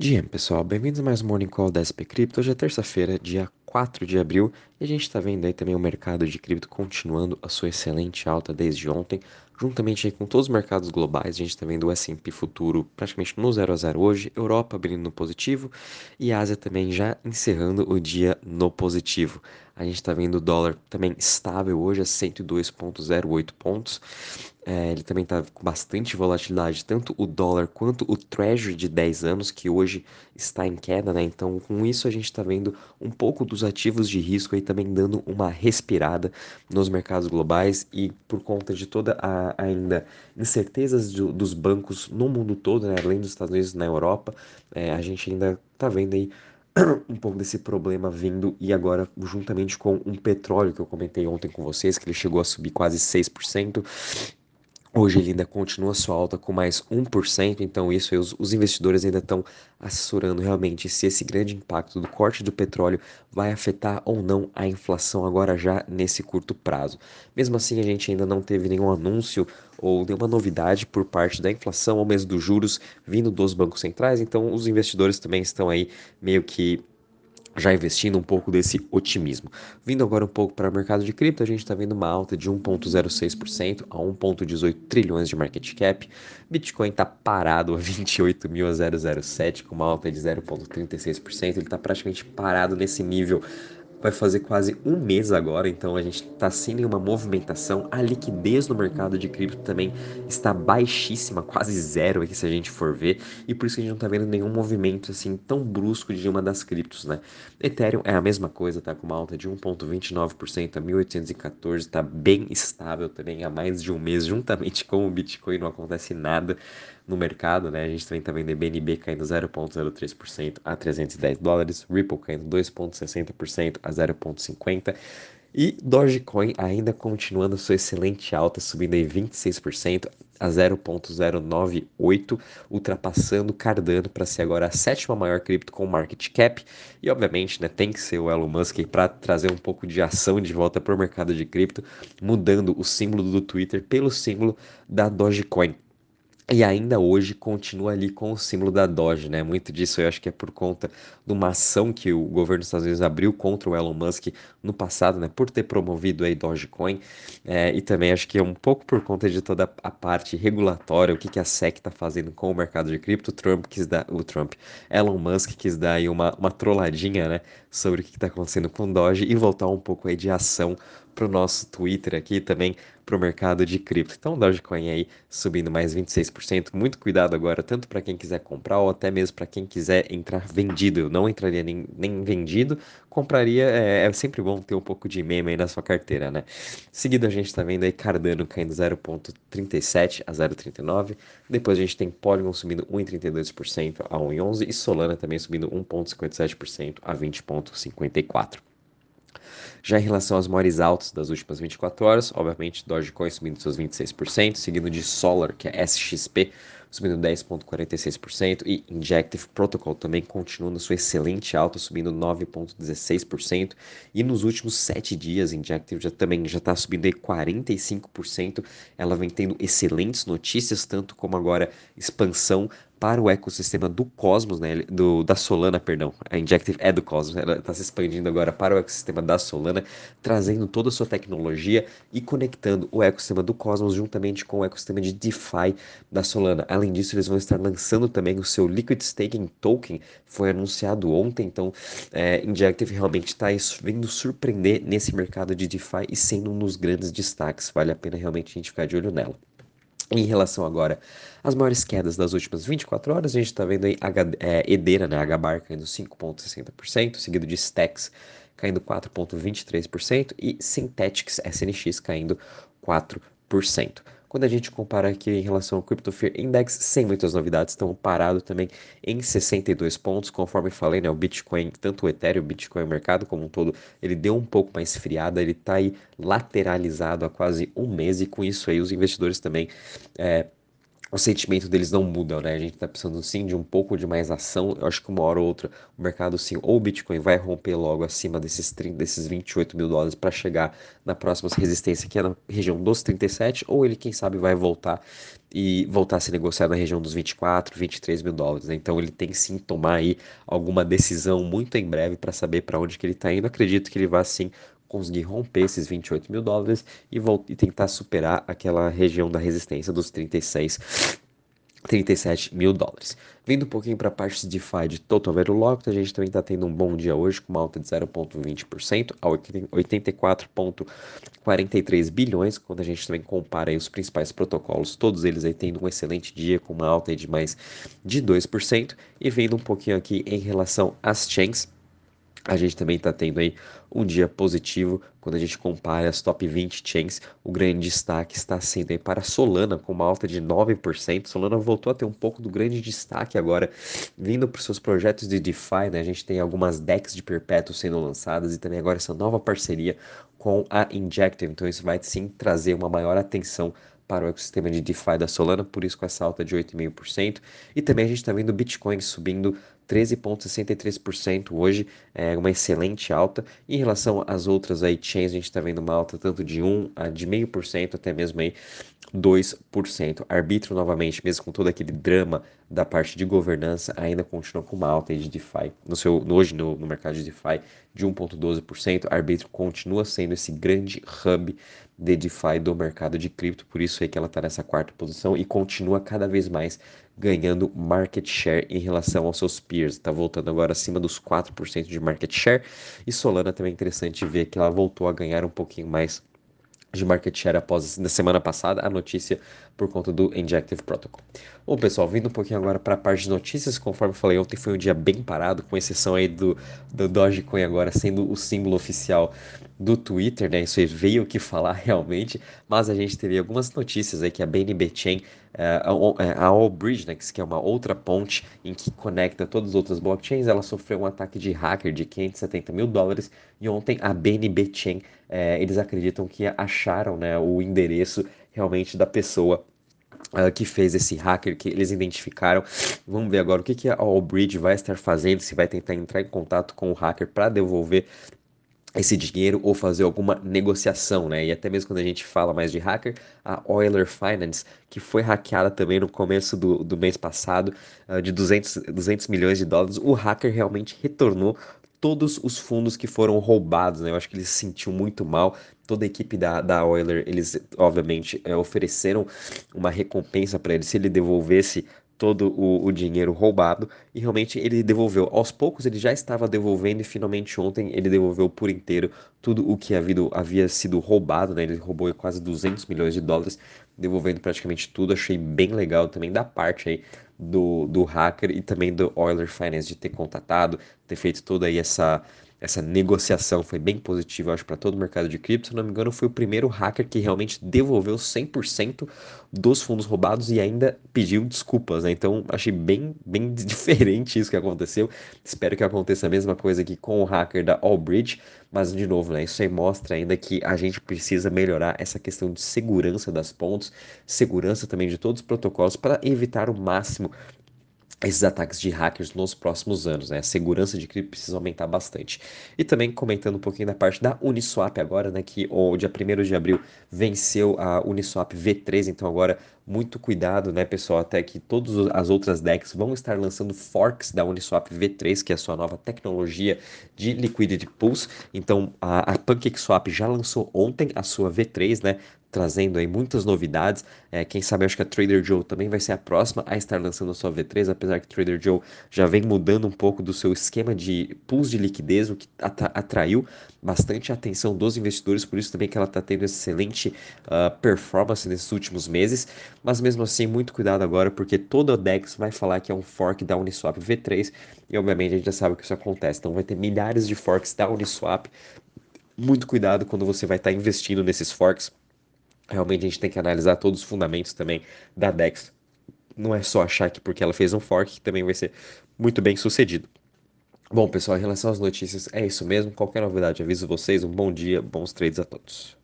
Dia, pessoal, bem-vindos a mais um Morning Call da SP Crypto. Hoje é terça-feira, dia 4 de abril, e a gente está vendo aí também o mercado de cripto continuando a sua excelente alta desde ontem, juntamente com todos os mercados globais. A gente está vendo o S&P futuro praticamente no 0 a 0 hoje, Europa abrindo no positivo e Ásia também já encerrando o dia no positivo. A gente está vendo o dólar também estável hoje a 102,08 pontos. É, ele também está com bastante volatilidade, tanto o dólar quanto o Treasury de 10 anos, que hoje está em queda, né? Então, com isso, a gente está vendo um pouco dos ativos de risco aí também dando uma respirada nos mercados globais e por conta de toda a ainda incertezas do, dos bancos no mundo todo, né? além dos Estados Unidos na Europa, é, a gente ainda está vendo aí um pouco desse problema vindo e agora juntamente com um petróleo que eu comentei ontem com vocês, que ele chegou a subir quase 6%, Hoje ele ainda continua sua alta com mais 1%, então isso os, os investidores ainda estão assessorando realmente se esse grande impacto do corte do petróleo vai afetar ou não a inflação agora já nesse curto prazo. Mesmo assim, a gente ainda não teve nenhum anúncio ou nenhuma novidade por parte da inflação ou mesmo dos juros vindo dos bancos centrais, então os investidores também estão aí meio que já investindo um pouco desse otimismo. Vindo agora um pouco para o mercado de cripto, a gente está vendo uma alta de 1,06% a 1,18 trilhões de market cap. Bitcoin está parado a 28.007, com uma alta de 0,36%. Ele está praticamente parado nesse nível vai fazer quase um mês agora, então a gente está sem nenhuma movimentação. A liquidez no mercado de cripto também está baixíssima, quase zero aqui se a gente for ver, e por isso que a gente não está vendo nenhum movimento assim tão brusco de uma das criptos, né? Ethereum é a mesma coisa, tá com uma alta de 1.29% a 1814, está bem estável também há mais de um mês, juntamente com o Bitcoin não acontece nada no mercado, né? A gente também está vendo BNB caindo 0,03% a 310 dólares, Ripple caindo 2,60% a 0,50 e Dogecoin ainda continuando sua excelente alta, subindo aí 26% a 0.098, ultrapassando Cardano para ser agora a sétima maior cripto com market cap. E obviamente, né, tem que ser o Elon Musk para trazer um pouco de ação de volta para o mercado de cripto, mudando o símbolo do Twitter pelo símbolo da Dogecoin. E ainda hoje continua ali com o símbolo da Doge, né? Muito disso eu acho que é por conta de uma ação que o governo dos Estados Unidos abriu contra o Elon Musk no passado, né? Por ter promovido aí Dogecoin. É, e também acho que é um pouco por conta de toda a parte regulatória, o que, que a SEC está fazendo com o mercado de cripto. O Trump quis dar, o Trump, Elon Musk quis dar aí uma, uma trolladinha, né? Sobre o que está acontecendo com Doge e voltar um pouco aí de ação para o nosso Twitter aqui também para o mercado de cripto. Então, Dogecoin aí subindo mais 26%. Muito cuidado agora, tanto para quem quiser comprar ou até mesmo para quem quiser entrar vendido. Eu não entraria nem, nem vendido, compraria. É, é, sempre bom ter um pouco de meme aí na sua carteira, né? Seguido, a gente está vendo aí Cardano caindo 0,37 a 0,39. Depois a gente tem Polygon subindo 1,32% a 1,11 e Solana também subindo 1,57% a 20,54%. Já em relação aos maiores altos das últimas 24 horas, obviamente Dogecoin subindo seus 26%, seguido de Solar, que é SXP, subindo 10,46%, e Injective Protocol também continuando sua excelente alta, subindo 9,16%, e nos últimos 7 dias, Injective já também já está subindo aí 45%, ela vem tendo excelentes notícias, tanto como agora expansão para o ecossistema do Cosmos, né, do, da Solana, perdão, a Injective é do Cosmos, ela está se expandindo agora para o ecossistema da Solana, trazendo toda a sua tecnologia e conectando o ecossistema do Cosmos juntamente com o ecossistema de DeFi da Solana. Além disso, eles vão estar lançando também o seu Liquid Staking Token, foi anunciado ontem, então é, Injective realmente está vindo surpreender nesse mercado de DeFi e sendo um dos grandes destaques, vale a pena realmente a gente ficar de olho nela. Em relação agora às maiores quedas das últimas 24 horas, a gente está vendo aí H, é, Edera, né, HBAR caindo 5,60%, seguido de Stacks caindo 4,23% e Synthetics SNX caindo 4%. Quando a gente compara aqui em relação ao Crypto Fear Index, sem muitas novidades, estão parado também em 62 pontos, conforme falei, né, o Bitcoin, tanto o Ethereum, o Bitcoin, o mercado como um todo, ele deu um pouco mais friada, ele está aí lateralizado há quase um mês e com isso aí os investidores também é, o sentimento deles não muda, né? A gente tá precisando sim de um pouco de mais ação. Eu acho que uma hora ou outra o mercado sim, ou o Bitcoin vai romper logo acima desses, 30, desses 28 mil dólares para chegar na próxima resistência, que é na região dos 37, ou ele, quem sabe, vai voltar e voltar a se negociar na região dos 24, 23 mil dólares. Né? Então ele tem sim tomar aí alguma decisão muito em breve para saber para onde que ele está indo. Acredito que ele vai sim conseguir romper esses 28 mil dólares e, e tentar superar aquela região da resistência dos 36 37 mil dólares. Vindo um pouquinho para a parte de DeFi de Total Value Locked, a gente também está tendo um bom dia hoje, com uma alta de 0,20% a 84,43 bilhões, quando a gente também compara os principais protocolos, todos eles aí tendo um excelente dia, com uma alta de mais de 2%, e vendo um pouquinho aqui em relação às chains, a gente também está tendo aí um dia positivo quando a gente compara as top 20 chains. O grande destaque está sendo aí para a Solana, com uma alta de 9%. Solana voltou a ter um pouco do grande destaque agora, vindo para os seus projetos de DeFi. Né? A gente tem algumas decks de perpétuo sendo lançadas e também agora essa nova parceria com a Injective. Então isso vai sim trazer uma maior atenção para o ecossistema de DeFi da Solana, por isso com essa alta de 8,5%. E também a gente está vendo o Bitcoin subindo 13,63% hoje, é uma excelente alta. Em relação às outras aí, chains, a gente está vendo uma alta tanto de 1 a de meio por cento até mesmo aí 2%. Arbítrio, novamente, mesmo com todo aquele drama da parte de governança, ainda continua com uma alta de DeFi. No seu, hoje, no, no mercado de DeFi, de 1,12%. Arbítrio continua sendo esse grande hub de DeFi do mercado de cripto, por isso é que ela está nessa quarta posição e continua cada vez mais ganhando market share em relação aos seus peers. Está voltando agora acima dos 4% de market share. E Solana também é interessante ver que ela voltou a ganhar um pouquinho mais de market share após na semana passada a notícia por conta do Injective Protocol. Bom, pessoal, vindo um pouquinho agora para a parte de notícias, conforme eu falei ontem, foi um dia bem parado, com exceção aí do, do Dogecoin agora sendo o símbolo oficial do Twitter, né? Isso aí veio o que falar realmente, mas a gente teve algumas notícias aí que a BNB Chain, uh, a Allbridge, né, que é uma outra ponte em que conecta todas as outras blockchains, ela sofreu um ataque de hacker de 570 mil dólares e ontem a BNB Chain, uh, eles acreditam que acharam né, o endereço realmente da pessoa Uh, que fez esse hacker que eles identificaram. Vamos ver agora o que, que a Allbridge vai estar fazendo, se vai tentar entrar em contato com o hacker para devolver esse dinheiro ou fazer alguma negociação, né? E até mesmo quando a gente fala mais de hacker, a Euler Finance, que foi hackeada também no começo do, do mês passado, uh, de 200, 200 milhões de dólares, o hacker realmente retornou todos os fundos que foram roubados, né? Eu acho que ele se sentiu muito mal. Toda a equipe da, da Euler, eles obviamente é, ofereceram uma recompensa para ele se ele devolvesse todo o, o, dinheiro roubado e realmente ele devolveu. Aos poucos ele já estava devolvendo e finalmente ontem ele devolveu por inteiro tudo o que havia, havia sido roubado, né? Ele roubou quase 200 milhões de dólares, devolvendo praticamente tudo. Achei bem legal também da parte aí do, do hacker e também do Euler Finance de ter contatado, ter feito toda aí essa essa negociação foi bem positiva, acho, para todo o mercado de cripto. Se não me engano, foi o primeiro hacker que realmente devolveu 100% dos fundos roubados e ainda pediu desculpas, né? Então, achei bem, bem diferente isso que aconteceu. Espero que aconteça a mesma coisa aqui com o hacker da Allbridge, mas, de novo, né? Isso aí mostra ainda que a gente precisa melhorar essa questão de segurança das pontes, segurança também de todos os protocolos para evitar o máximo esses ataques de hackers nos próximos anos, né? A segurança de cripto precisa aumentar bastante. E também comentando um pouquinho da parte da Uniswap agora, né? Que o dia 1 de abril venceu a Uniswap V3, então agora muito cuidado, né, pessoal? Até que todas as outras decks vão estar lançando forks da Uniswap V3, que é a sua nova tecnologia de Liquidity Pools. Então a, a PancakeSwap já lançou ontem a sua V3, né? Trazendo aí muitas novidades. É, quem sabe acho que a Trader Joe também vai ser a próxima a estar lançando a sua V3, apesar que a Trader Joe já vem mudando um pouco do seu esquema de pools de liquidez, o que atraiu bastante a atenção dos investidores, por isso também que ela está tendo excelente uh, performance nesses últimos meses. Mas mesmo assim, muito cuidado agora, porque toda a DEX vai falar que é um fork da Uniswap V3, e obviamente a gente já sabe que isso acontece. Então vai ter milhares de forks da Uniswap. Muito cuidado quando você vai estar tá investindo nesses forks Realmente a gente tem que analisar todos os fundamentos também da DEX. Não é só achar que porque ela fez um fork que também vai ser muito bem sucedido. Bom, pessoal, em relação às notícias, é isso mesmo. Qualquer novidade, aviso vocês. Um bom dia, bons trades a todos.